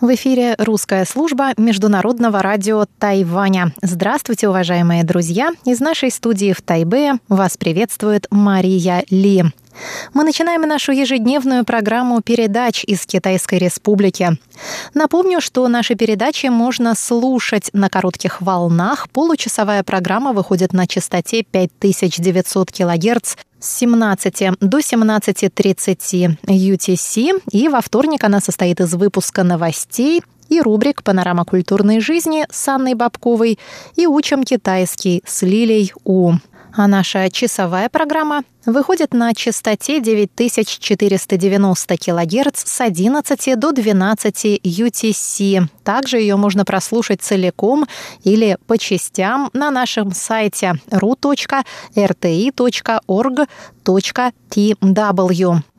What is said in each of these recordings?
В эфире русская служба Международного радио Тайваня. Здравствуйте, уважаемые друзья! Из нашей студии в Тайбе вас приветствует Мария Ли. Мы начинаем нашу ежедневную программу передач из Китайской Республики. Напомню, что наши передачи можно слушать на коротких волнах. Получасовая программа выходит на частоте 5900 кГц с 17 до 17.30 UTC, и во вторник она состоит из выпуска новостей и рубрик «Панорама культурной жизни» с Анной Бабковой и «Учим китайский» с Лилей У. А наша часовая программа выходит на частоте 9490 кГц с 11 до 12 UTC. Также ее можно прослушать целиком или по частям на нашем сайте ru.rti.org.tw.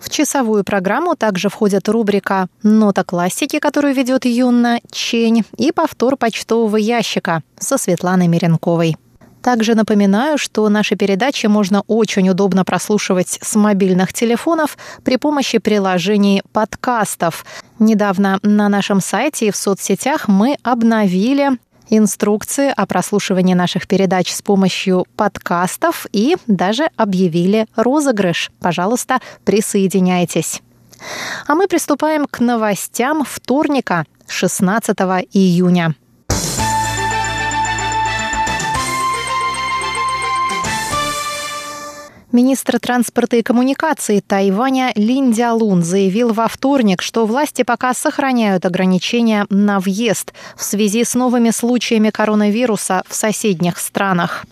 В часовую программу также входит рубрика «Нота классики», которую ведет Юнна Чень, и повтор почтового ящика со Светланой Меренковой. Также напоминаю, что наши передачи можно очень удобно прослушивать с мобильных телефонов при помощи приложений подкастов. Недавно на нашем сайте и в соцсетях мы обновили инструкции о прослушивании наших передач с помощью подкастов и даже объявили розыгрыш. Пожалуйста, присоединяйтесь. А мы приступаем к новостям вторника, 16 июня. Министр транспорта и коммуникации Тайваня Лин Дялун заявил во вторник, что власти пока сохраняют ограничения на въезд в связи с новыми случаями коронавируса в соседних странах.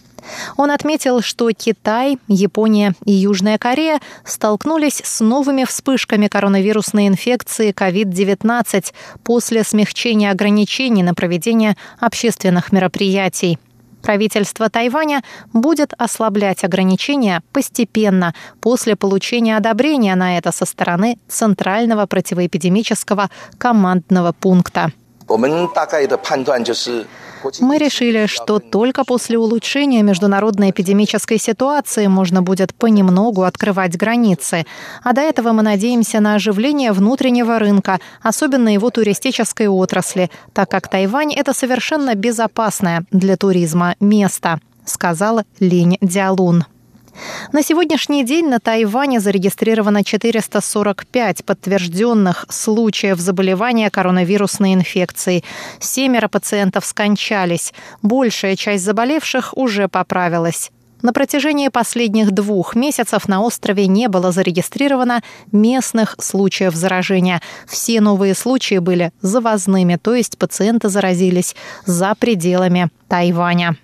Он отметил, что Китай, Япония и Южная Корея столкнулись с новыми вспышками коронавирусной инфекции COVID-19 после смягчения ограничений на проведение общественных мероприятий. Правительство Тайваня будет ослаблять ограничения постепенно после получения одобрения на это со стороны Центрального противоэпидемического командного пункта. Мы решили, что только после улучшения международной эпидемической ситуации можно будет понемногу открывать границы. А до этого мы надеемся на оживление внутреннего рынка, особенно его туристической отрасли, так как Тайвань – это совершенно безопасное для туризма место, сказал Линь Дялун. На сегодняшний день на Тайване зарегистрировано 445 подтвержденных случаев заболевания коронавирусной инфекцией. Семеро пациентов скончались. Большая часть заболевших уже поправилась. На протяжении последних двух месяцев на острове не было зарегистрировано местных случаев заражения. Все новые случаи были завозными, то есть пациенты заразились за пределами Тайваня.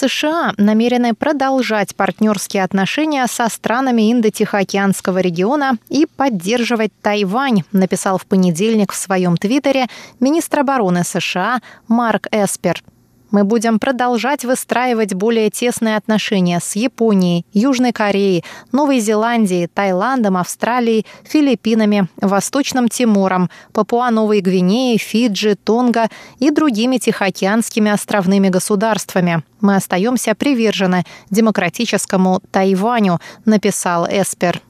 США намерены продолжать партнерские отношения со странами Индо-Тихоокеанского региона и поддерживать Тайвань, написал в понедельник в своем твиттере министр обороны США Марк Эспер. Мы будем продолжать выстраивать более тесные отношения с Японией, Южной Кореей, Новой Зеландией, Таиландом, Австралией, Филиппинами, Восточным Тимором, Папуа-Новой Гвинеей, Фиджи, Тонга и другими тихоокеанскими островными государствами. Мы остаемся привержены демократическому Тайваню, написал Эспер.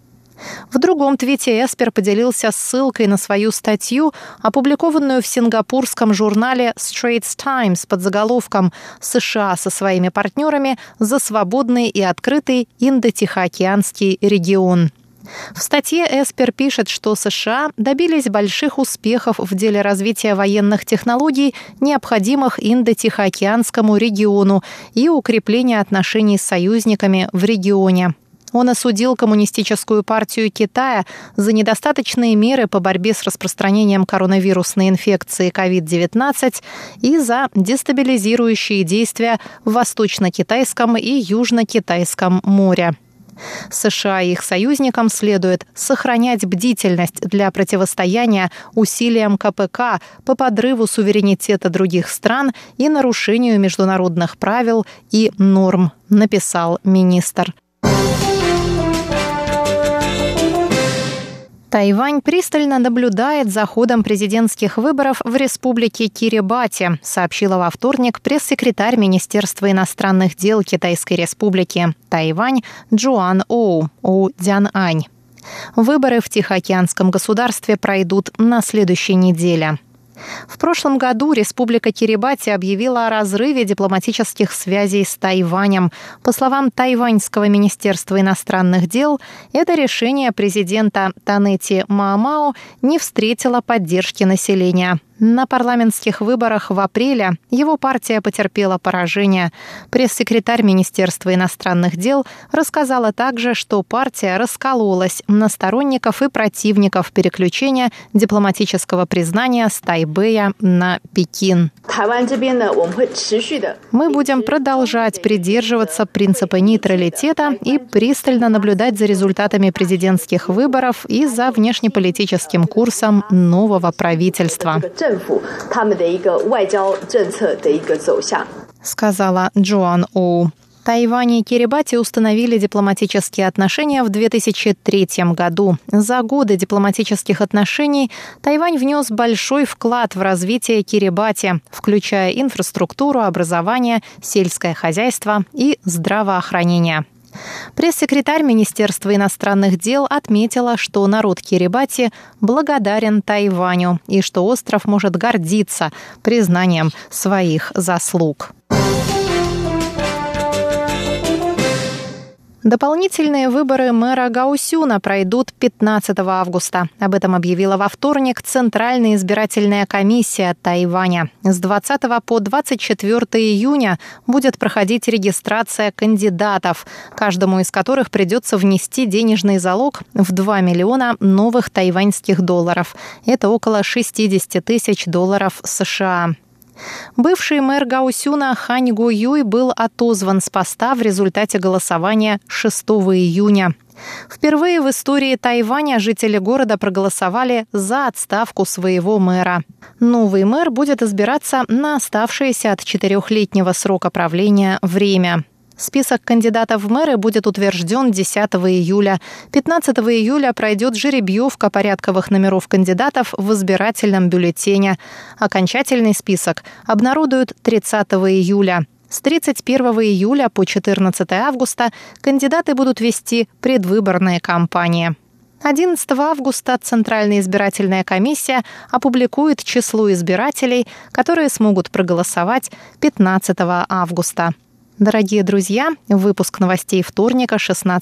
В другом твите Эспер поделился ссылкой на свою статью, опубликованную в сингапурском журнале Straits Times под заголовком «США со своими партнерами за свободный и открытый Индо-Тихоокеанский регион». В статье Эспер пишет, что США добились больших успехов в деле развития военных технологий, необходимых Индо-Тихоокеанскому региону и укрепления отношений с союзниками в регионе. Он осудил Коммунистическую партию Китая за недостаточные меры по борьбе с распространением коронавирусной инфекции COVID-19 и за дестабилизирующие действия в Восточно-Китайском и Южно-Китайском море. США и их союзникам следует сохранять бдительность для противостояния усилиям КПК по подрыву суверенитета других стран и нарушению международных правил и норм, написал министр. Тайвань пристально наблюдает за ходом президентских выборов в республике Кирибати, сообщила во вторник пресс-секретарь Министерства иностранных дел Китайской республики Тайвань Джоан Оу Оу Дзянань. Выборы в Тихоокеанском государстве пройдут на следующей неделе. В прошлом году Республика Кирибати объявила о разрыве дипломатических связей с Тайванем. По словам Тайваньского министерства иностранных дел, это решение президента Танети Маамао не встретило поддержки населения. На парламентских выборах в апреле его партия потерпела поражение. Пресс-секретарь Министерства иностранных дел рассказала также, что партия раскололась на сторонников и противников переключения дипломатического признания с Тайбэя на Пекин. Мы будем продолжать придерживаться принципа нейтралитета и пристально наблюдать за результатами президентских выборов и за внешнеполитическим курсом нового правительства сказала Джоан Оу. Тайвань и Кирибати установили дипломатические отношения в 2003 году. За годы дипломатических отношений Тайвань внес большой вклад в развитие Кирибати, включая инфраструктуру, образование, сельское хозяйство и здравоохранение. Пресс-секретарь Министерства иностранных дел отметила, что народ Кирибати благодарен Тайваню и что остров может гордиться признанием своих заслуг. Дополнительные выборы мэра Гаусюна пройдут 15 августа. Об этом объявила во вторник Центральная избирательная комиссия Тайваня. С 20 по 24 июня будет проходить регистрация кандидатов, каждому из которых придется внести денежный залог в 2 миллиона новых тайваньских долларов. Это около 60 тысяч долларов США. Бывший мэр Гаусюна Хань Гу Юй был отозван с поста в результате голосования 6 июня. Впервые в истории Тайваня жители города проголосовали за отставку своего мэра. Новый мэр будет избираться на оставшееся от четырехлетнего срока правления время. Список кандидатов в мэры будет утвержден 10 июля. 15 июля пройдет жеребьевка порядковых номеров кандидатов в избирательном бюллетене. Окончательный список обнародуют 30 июля. С 31 июля по 14 августа кандидаты будут вести предвыборные кампании. 11 августа Центральная избирательная комиссия опубликует число избирателей, которые смогут проголосовать 15 августа. Дорогие друзья, выпуск новостей вторника, 16